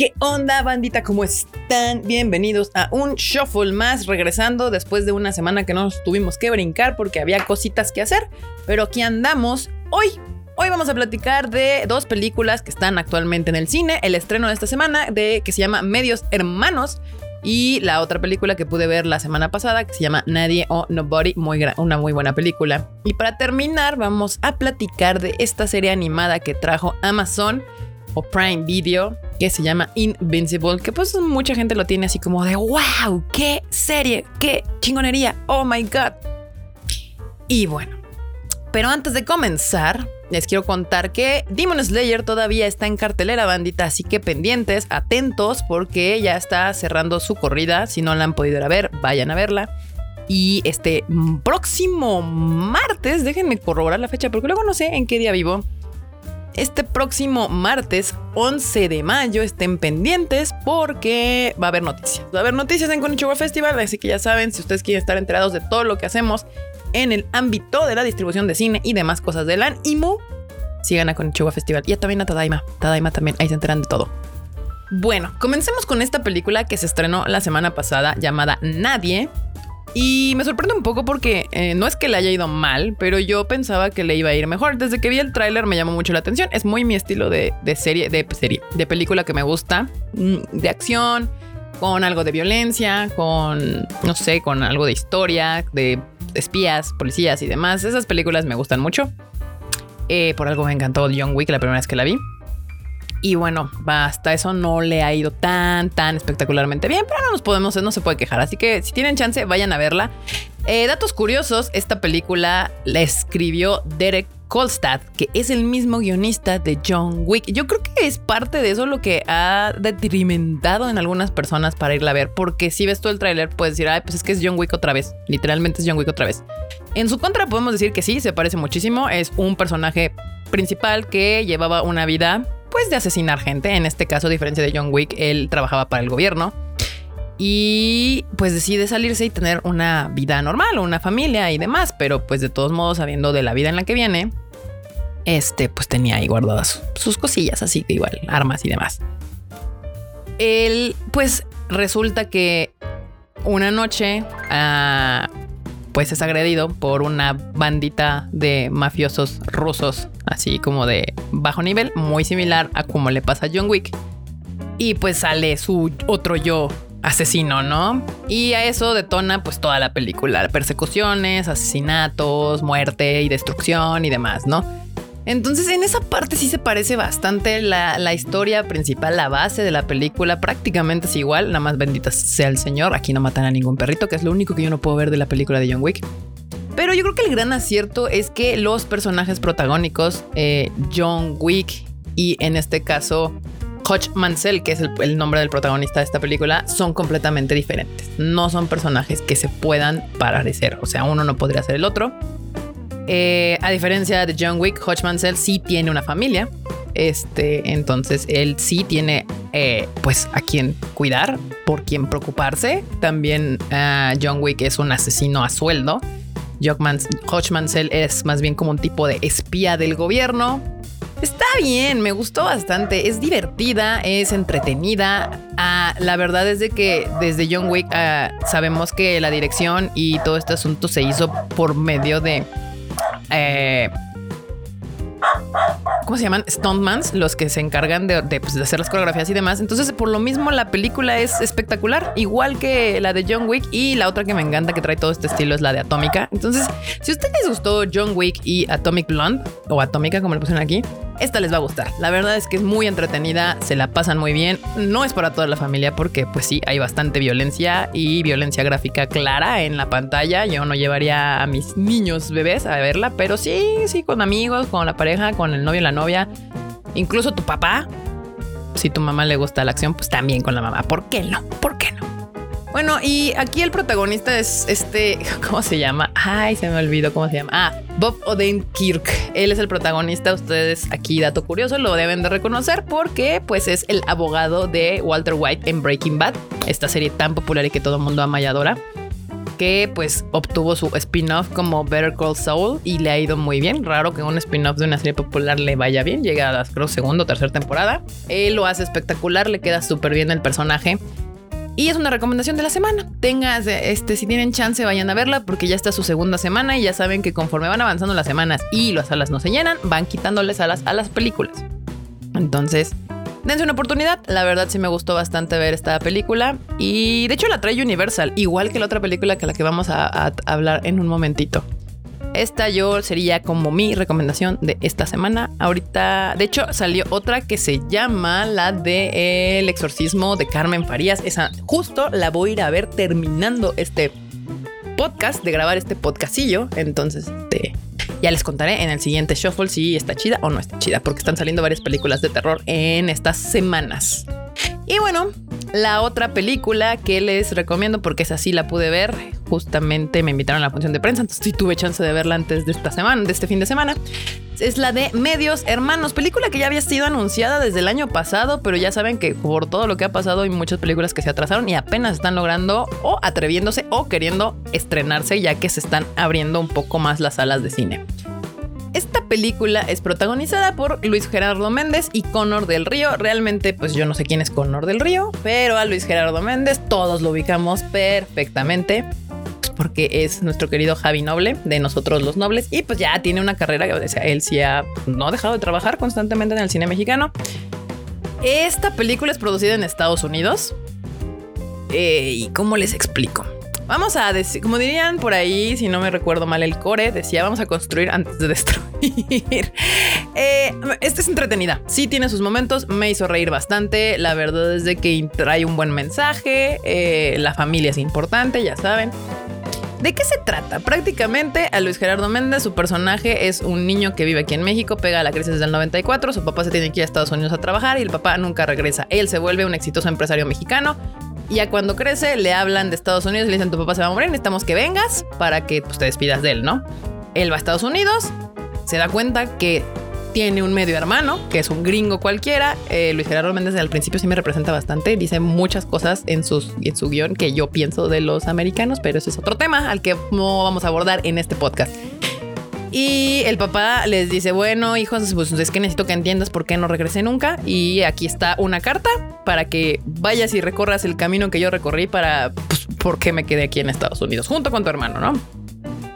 ¿Qué onda, bandita? ¿Cómo están? Bienvenidos a un shuffle más, regresando después de una semana que nos tuvimos que brincar porque había cositas que hacer, pero aquí andamos hoy. Hoy vamos a platicar de dos películas que están actualmente en el cine, el estreno de esta semana de que se llama Medios Hermanos y la otra película que pude ver la semana pasada que se llama Nadie o Nobody, muy una muy buena película. Y para terminar vamos a platicar de esta serie animada que trajo Amazon o Prime Video que se llama Invincible, que pues mucha gente lo tiene así como de wow, qué serie, qué chingonería, oh my god. Y bueno, pero antes de comenzar, les quiero contar que Demon Slayer todavía está en cartelera, bandita, así que pendientes, atentos, porque ya está cerrando su corrida. Si no la han podido ver, vayan a verla. Y este próximo martes, déjenme corroborar la fecha, porque luego no sé en qué día vivo este próximo martes 11 de mayo estén pendientes porque va a haber noticias. Va a haber noticias en Konichiwa Festival, así que ya saben, si ustedes quieren estar enterados de todo lo que hacemos en el ámbito de la distribución de cine y demás cosas del anime, sigan a Konichiwa Festival. Y también a Tadaima. Tadaima también, ahí se enteran de todo. Bueno, comencemos con esta película que se estrenó la semana pasada llamada Nadie, y me sorprende un poco porque eh, no es que le haya ido mal, pero yo pensaba que le iba a ir mejor. Desde que vi el tráiler me llamó mucho la atención. Es muy mi estilo de, serie, de serie, de película que me gusta. Mm, de acción, con algo de violencia, con, no sé, con algo de historia, de espías, policías y demás. Esas películas me gustan mucho. Eh, por algo me encantó John Wick la primera vez que la vi. Y bueno, hasta eso no le ha ido tan, tan espectacularmente bien, pero no nos podemos, no se puede quejar. Así que si tienen chance, vayan a verla. Eh, datos curiosos, esta película la escribió Derek Kolstad, que es el mismo guionista de John Wick. Yo creo que es parte de eso lo que ha detrimentado en algunas personas para irla a ver, porque si ves todo el tráiler puedes decir, ay, pues es que es John Wick otra vez. Literalmente es John Wick otra vez. En su contra podemos decir que sí, se parece muchísimo. Es un personaje principal que llevaba una vida pues de asesinar gente. En este caso, a diferencia de John Wick, él trabajaba para el gobierno. Y pues decide salirse y tener una vida normal, una familia y demás. Pero pues de todos modos, sabiendo de la vida en la que viene, este pues tenía ahí guardadas sus cosillas, así que igual, armas y demás. Él pues resulta que una noche ah, pues es agredido por una bandita de mafiosos rusos así como de bajo nivel, muy similar a como le pasa a John Wick. Y pues sale su otro yo asesino, ¿no? Y a eso detona pues toda la película, persecuciones, asesinatos, muerte y destrucción y demás, ¿no? Entonces en esa parte sí se parece bastante la, la, historia principal, la base de la película prácticamente es igual, nada más bendita sea el Señor, aquí no matan a ningún perrito, que es lo único que yo no puedo ver de la película de John Wick. Pero yo creo que el gran acierto es que los personajes protagónicos, eh, John Wick y en este caso Hutch Mansell, que es el, nombre del protagonista de esta película, son completamente diferentes. No son personajes que se puedan parecer. O sea, uno no podría ser el otro. Eh, a diferencia de John Wick, Hutch Mansell sí tiene una familia. Este, entonces él sí tiene, eh, pues, a quien cuidar, por quien preocuparse. También ah, John Wick es un asesino a sueldo. Hodge Mansell es más bien como un tipo de espía del gobierno. Está bien, me gustó bastante. Es divertida, es entretenida. Ah, la verdad es de que desde John Wick ah, sabemos que la dirección y todo este asunto se hizo por medio de eh, ¿cómo se llaman? Stuntmans, los que se encargan pues, de, hacer las coreografías y demás. Entonces, por lo mismo, la película es espectacular, igual que la de John Wick y la otra que me encanta que trae todo este estilo es la de Atómica. Entonces, si a ustedes les gustó John Wick y Atomic Blonde o Atómica, como le pusieron aquí, esta les va a gustar. La verdad es que es muy entretenida, se la pasan muy bien. No es para toda la familia porque pues sí, hay bastante violencia y violencia gráfica clara en la pantalla. Yo no llevaría a mis niños bebés a verla, pero sí, sí, con amigos, con la pareja, con el novio y la novia, incluso tu papá. Si tu mamá le gusta la acción, pues también con la mamá. ¿Por qué no? ¿Por qué no? Bueno, y aquí el protagonista es este, ¿cómo se llama? Ay, se me olvidó cómo se llama. Ah, Bob Odenkirk. Él es el protagonista. Ustedes aquí, dato curioso, lo deben de reconocer porque pues es el abogado de Walter White en Breaking Bad, esta serie tan popular y que todo el mundo ama y adora que pues obtuvo su spin-off como Better Call Saul y le ha ido muy bien. Raro que un spin-off de una serie popular le vaya bien. Llega a la creo, segunda o tercera temporada. Él lo hace espectacular, le queda súper bien el personaje. Y es una recomendación de la semana. Tengas, este, si tienen chance, vayan a verla porque ya está su segunda semana y ya saben que conforme van avanzando las semanas y las salas no se llenan, van quitándoles alas a las películas. Entonces, dense una oportunidad. La verdad sí me gustó bastante ver esta película. Y de hecho la trae Universal, igual que la otra película que la que vamos a hablar en un momentito. Esta yo sería como mi recomendación de esta semana. Ahorita, de hecho, salió otra que se llama la de El exorcismo de Carmen Farías. Esa justo la voy a ir a ver terminando este podcast, de grabar este podcastillo. Entonces, este, ya les contaré en el siguiente shuffle si está chida o no está chida, porque están saliendo varias películas de terror en estas semanas. Y bueno, la otra película que les recomiendo, porque esa sí la pude ver, justamente me invitaron a la función de prensa, entonces sí tuve chance de verla antes de esta semana, de este fin de semana. Es la de Medios Hermanos, película que ya había sido anunciada desde el año pasado, pero ya saben que por todo lo que ha pasado hay muchas películas que se atrasaron y apenas están logrando o atreviéndose o queriendo estrenarse ya que se están abriendo un poco más las salas de cine. Esta película es protagonizada por Luis Gerardo Méndez y Conor del Río. Realmente, pues yo no sé quién es Conor del Río, pero a Luis Gerardo Méndez todos lo ubicamos perfectamente porque es nuestro querido Javi Noble de Nosotros los Nobles y pues ya tiene una carrera, o sea, él sí ha no ha dejado de trabajar constantemente en el cine mexicano. Esta película es producida en Estados Unidos. Eh, ¿Y cómo les explico? Vamos a decir, como dirían por ahí, si no me recuerdo mal, el core decía, vamos a construir antes de destruir. eh, esta es entretenida, sí tiene sus momentos, me hizo reír bastante, la verdad es de que trae un buen mensaje, eh, la familia es importante, ya saben. ¿De qué se trata? Prácticamente a Luis Gerardo Méndez, su personaje es un niño que vive aquí en México, pega la crisis del 94, su papá se tiene que ir a Estados Unidos a trabajar y el papá nunca regresa. Él se vuelve un exitoso empresario mexicano, y ya cuando crece, le hablan de Estados Unidos y le dicen: Tu papá se va a morir, necesitamos que vengas para que pues, te despidas de él, ¿no? Él va a Estados Unidos, se da cuenta que tiene un medio hermano, que es un gringo cualquiera. Eh, Luis Gerardo Méndez al principio sí me representa bastante, dice muchas cosas en, en su guion que yo pienso de los americanos, pero ese es otro tema al que no vamos a abordar en este podcast. Y el papá les dice, bueno, hijos, pues es que necesito que entiendas por qué no regresé nunca. Y aquí está una carta para que vayas y recorras el camino que yo recorrí para, pues, por qué me quedé aquí en Estados Unidos, junto con tu hermano, ¿no?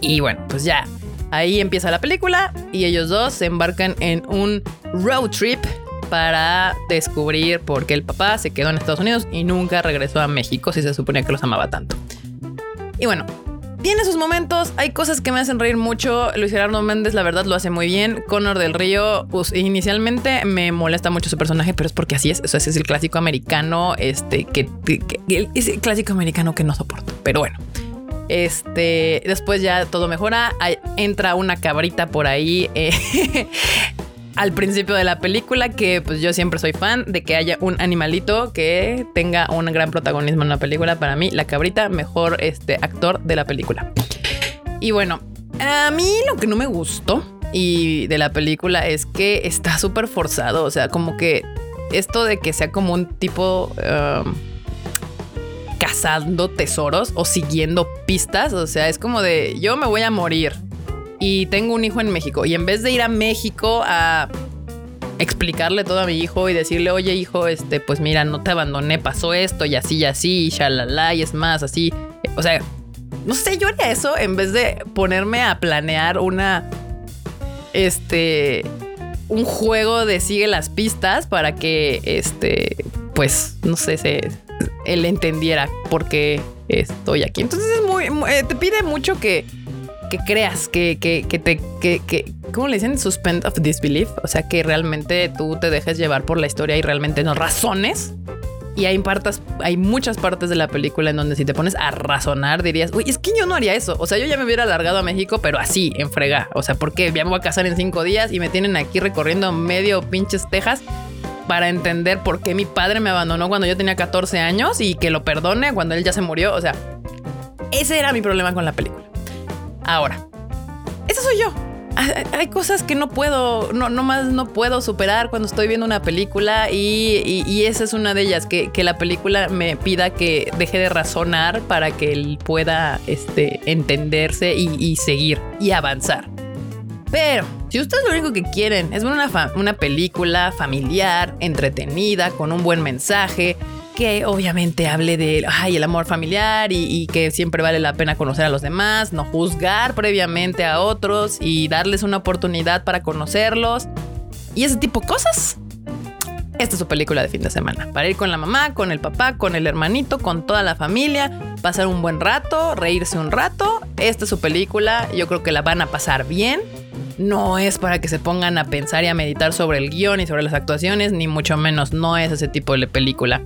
Y bueno, pues ya, ahí empieza la película y ellos dos se embarcan en un road trip para descubrir por qué el papá se quedó en Estados Unidos y nunca regresó a México si se suponía que los amaba tanto. Y bueno, tiene sus momentos, hay cosas que me hacen reír mucho. Luis Gerardo Méndez, la verdad, lo hace muy bien. Conor del Río, pues inicialmente me molesta mucho su personaje, pero es porque así es. O sea, ese es el clásico americano, este, que, es el clásico americano que no soporto. Pero bueno, este, después ya todo mejora. entra una cabrita por ahí. Eh, al principio de la película, que pues yo siempre soy fan de que haya un animalito que tenga un gran protagonismo en la película. Para mí, la cabrita, mejor este, actor de la película. Y bueno, a mí lo que no me gustó y de la película es que está súper forzado. O sea, como que esto de que sea como un tipo um, cazando tesoros o siguiendo pistas. O sea, es como de yo me voy a morir y tengo un hijo en México. Y en vez de ir a México a explicarle todo a mi hijo y decirle, oye hijo, este, pues mira, no te abandoné, pasó esto y así y así, y shalala, y es más, así. O sea, no sé, yo haría eso en vez de ponerme a planear una, este, un juego de sigue las pistas para que, este, pues, no sé, se, él entendiera por qué estoy aquí. Entonces es muy, eh, te pide mucho que que creas, que, que, que te, que, que, ¿cómo le dicen? Suspend of disbelief. O sea, que realmente tú te dejes llevar por la historia y realmente no razones. Y hay, partes, hay muchas partes de la película en donde si te pones a razonar dirías, uy, es que yo no haría eso. O sea, yo ya me hubiera alargado a México, pero así, en frega. O sea, porque ya me voy a casar en cinco días y me tienen aquí recorriendo medio pinches Texas para entender por qué mi padre me abandonó cuando yo tenía 14 años y que lo perdone cuando él ya se murió. O sea, ese era mi problema con la película. Ahora, esa soy yo. hay cosas que no puedo, no, no más no puedo superar cuando estoy viendo una película y, esa es una de ellas, que, la película me pida que deje de razonar para que él pueda este, entenderse y, seguir y avanzar. Pero si ustedes lo único que quieren es ver una, una película familiar, entretenida, con un buen mensaje, que obviamente hable de ay, el amor familiar y, que siempre vale la pena conocer a los demás, no juzgar previamente a otros y darles una oportunidad para conocerlos y ese tipo de cosas. Esta es su película de fin de semana. Para ir con la mamá, con el papá, con el hermanito, con toda la familia, pasar un buen rato, reírse un rato. Esta es su película. Yo creo que la van a pasar bien. No es para que se pongan a pensar y a meditar sobre el guion y sobre las actuaciones, ni mucho menos. No es ese tipo de película.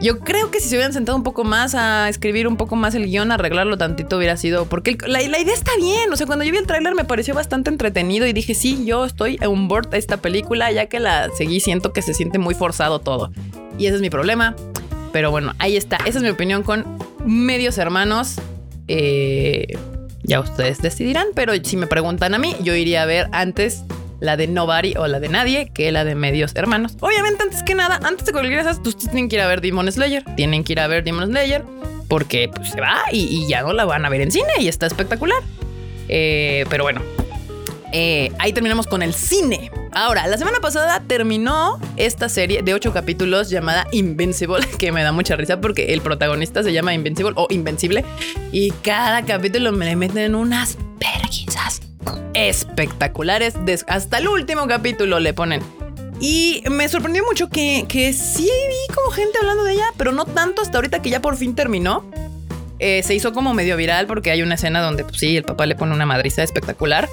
Yo creo que si se hubieran sentado un poco más a escribir un poco más el guion, arreglarlo tantito hubiera sido. Porque la, idea está bien. O sea, cuando yo vi el tráiler me pareció bastante entretenido y dije, sí, yo estoy un board de esta película, ya que la seguí, siento que se siente muy forzado todo. Y ese es mi problema. Pero bueno, ahí está. Esa es mi opinión con medios hermanos. Eh, ya ustedes decidirán, pero si me preguntan a mí, yo iría a ver antes la de Nobody o la de Nadie que la de Medios Hermanos. Obviamente, antes que nada, antes de cualquier esas, ustedes tienen que ir a ver Demon Slayer. Tienen que ir a ver Demon Slayer porque pues, se va y, ya no la van a ver en cine y está espectacular. Eh, pero bueno, eh, ahí terminamos con el cine. Ahora, la semana pasada terminó esta serie de ocho capítulos llamada Invincible, que me da mucha risa porque el protagonista se llama Invincible o Invencible y cada capítulo me le meten unas espectaculares. Hasta el último capítulo le ponen. Y me sorprendió mucho que, que sí vi como gente hablando de ella, pero no tanto hasta ahorita que ya por fin terminó. Eh, se hizo como medio viral porque hay una escena donde, pues sí, el papá le pone una madriza espectacular.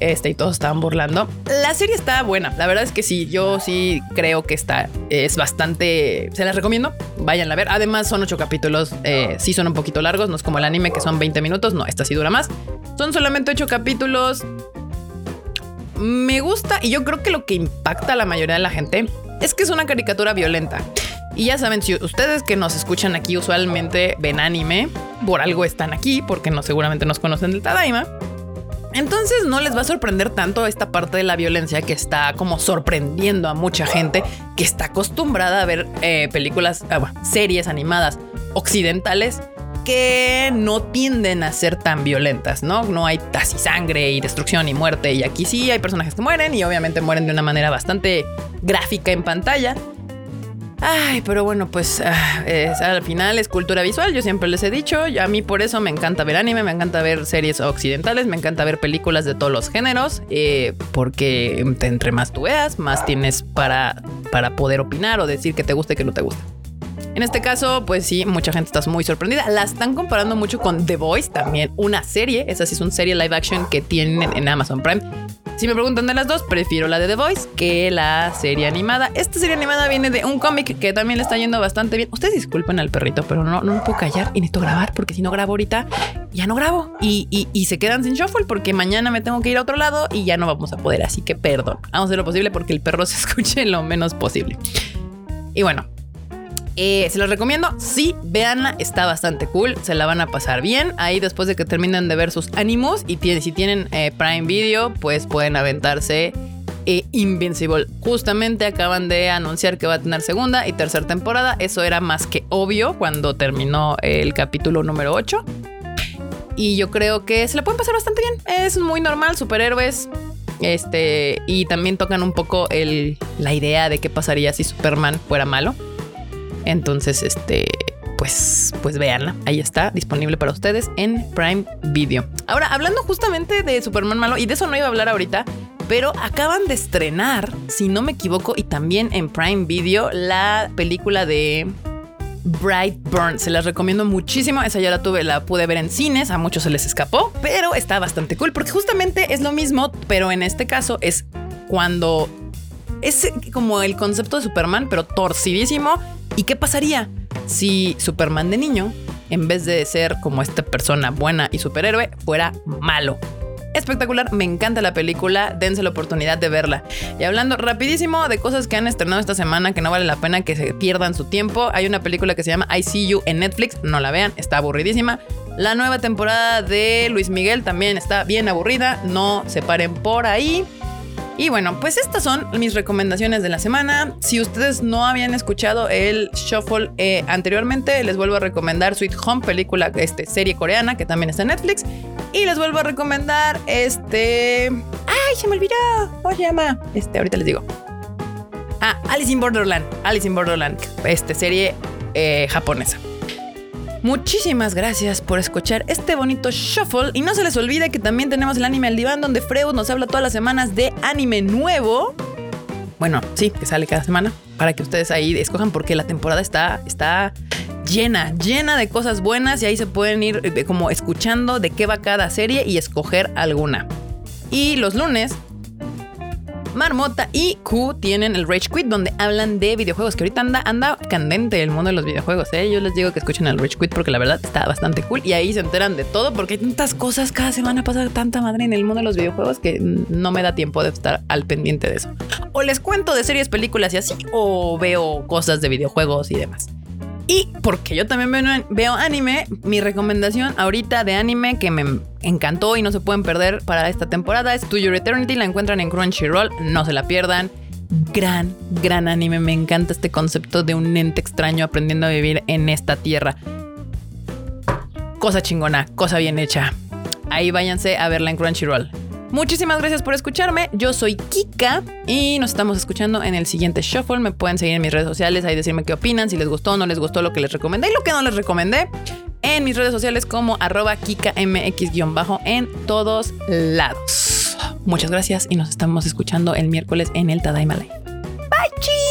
Este, y todos estaban burlando. La serie está buena. La verdad es que sí, yo sí creo que está. Es bastante. Se las recomiendo. Váyanla a ver. Además, son ocho capítulos. Eh, sí son un poquito largos. No es como el anime que son 20 minutos. No, esta sí dura más. Son solamente ocho capítulos. Me gusta y yo creo que lo que impacta a la mayoría de la gente es que es una caricatura violenta. Y ya saben, si ustedes que nos escuchan aquí usualmente ven anime, por algo están aquí, porque no seguramente nos conocen del Tadaima. Entonces no les va a sorprender tanto esta parte de la violencia que está como sorprendiendo a mucha gente que está acostumbrada a ver eh, películas, ah, series animadas occidentales que no tienden a ser tan violentas, ¿no? No hay casi sangre y destrucción y muerte y aquí sí hay personajes que mueren y obviamente mueren de una manera bastante gráfica en pantalla. Ay, pero bueno, pues ah, al final es cultura visual, yo siempre les he dicho, a mí por eso me encanta ver anime, me encanta ver series occidentales, me encanta ver películas de todos los géneros, eh, porque entre más tú veas, más tienes para, para poder opinar o decir que te gusta y que no te gusta. En este caso, pues sí, mucha gente está muy sorprendida. La están comparando mucho con The Voice, también una serie. Esa sí es una serie live action que tienen en Amazon Prime. Si me preguntan de las dos, prefiero la de The Voice que la serie animada. Esta serie animada viene de un cómic que también le está yendo bastante bien. Ustedes disculpen al perrito, pero no, no me puedo callar y necesito grabar porque si no grabo ahorita, ya no grabo. Y, y, se quedan sin shuffle porque mañana me tengo que ir a otro lado y ya no vamos a poder. Así que perdón. Vamos a hacer lo posible porque el perro se escuche lo menos posible. Y bueno, eh, se los recomiendo. Sí, véanla, está bastante cool. Se la van a pasar bien. Ahí después de que terminen de ver sus ánimos y si tienen eh, Prime Video, pues pueden aventarse eh, Invincible. Justamente acaban de anunciar que va a tener segunda y tercera temporada. Eso era más que obvio cuando terminó el capítulo número 8. Y yo creo que se la pueden pasar bastante bien. Es muy normal, superhéroes. Este, y también tocan un poco la idea de qué pasaría si Superman fuera malo. Entonces, este, pues, pues véanla. Ahí está, disponible para ustedes en Prime Video. Ahora, hablando justamente de Superman malo, y de eso no iba a hablar ahorita, pero acaban de estrenar, si no me equivoco, y también en Prime Video, la película de Brightburn. Se las recomiendo muchísimo. Esa ya la tuve, la pude ver en cines. A muchos se les escapó, pero está bastante cool porque justamente es lo mismo, pero en este caso es cuando es como el concepto de Superman, pero torcidísimo ¿Y qué pasaría si Superman de niño, en vez de ser como esta persona buena y superhéroe, fuera malo? espectacular, me encanta la película, dense la oportunidad de verla. Y hablando rapidísimo de cosas que han estrenado esta semana que no vale la pena que se pierdan su tiempo, hay una película que se llama I See You en Netflix, no la vean, está aburridísima. La nueva temporada de Luis Miguel también está bien aburrida. No se paren por ahí. Y bueno, pues estas son mis recomendaciones de la semana. Si ustedes no habían escuchado el Shuffle eh, anteriormente, les vuelvo a recomendar Sweet Home, película, este, serie coreana que también está en Netflix. Y les vuelvo a recomendar este... ¡Ay, se me olvidó! ¿Cómo se llama? Este, ahorita les digo. Ah, Alice in Borderland. Alice in Borderland. Este, serie eh, japonesa. Muchísimas gracias por escuchar este bonito shuffle y no se les olvide que también tenemos el anime al diván donde Freud nos habla todas las semanas de anime nuevo. Bueno, sí, que sale cada semana para que ustedes ahí escojan porque la temporada está, está llena, llena de cosas buenas y ahí se pueden ir eh, como escuchando de qué va cada serie y escoger alguna. Y los lunes Marmota y Q tienen el Rage Quit donde hablan de videojuegos, que ahorita anda, anda candente el mundo de los videojuegos. ¿eh? Yo les digo que escuchen el Rage Quit porque la verdad está bastante cool y ahí se enteran de todo porque hay tantas cosas cada semana pasa tanta madre en el mundo de los videojuegos que no me da tiempo de estar al pendiente de eso. O les cuento de series, películas y así, o veo cosas de videojuegos y demás. Y porque yo también veo, anime, mi recomendación ahorita de anime que me encantó y no se pueden perder para esta temporada es To Your Eternity. La encuentran en Crunchyroll, no se la pierdan. Gran, gran anime. Me encanta este concepto de un ente extraño aprendiendo a vivir en esta tierra. Cosa chingona, cosa bien hecha. Ahí váyanse a verla en Crunchyroll. Muchísimas gracias por escucharme. Yo soy Kika y nos estamos escuchando en el siguiente Shuffle. Me pueden seguir en mis redes sociales, ahí decirme qué opinan, si les gustó o no les gustó lo que les recomendé y lo que no les recomendé. En mis redes sociales como arroba KikaMX-bajo en todos lados. Muchas gracias y nos estamos escuchando el miércoles en el Tadaima Live. Bye, chi.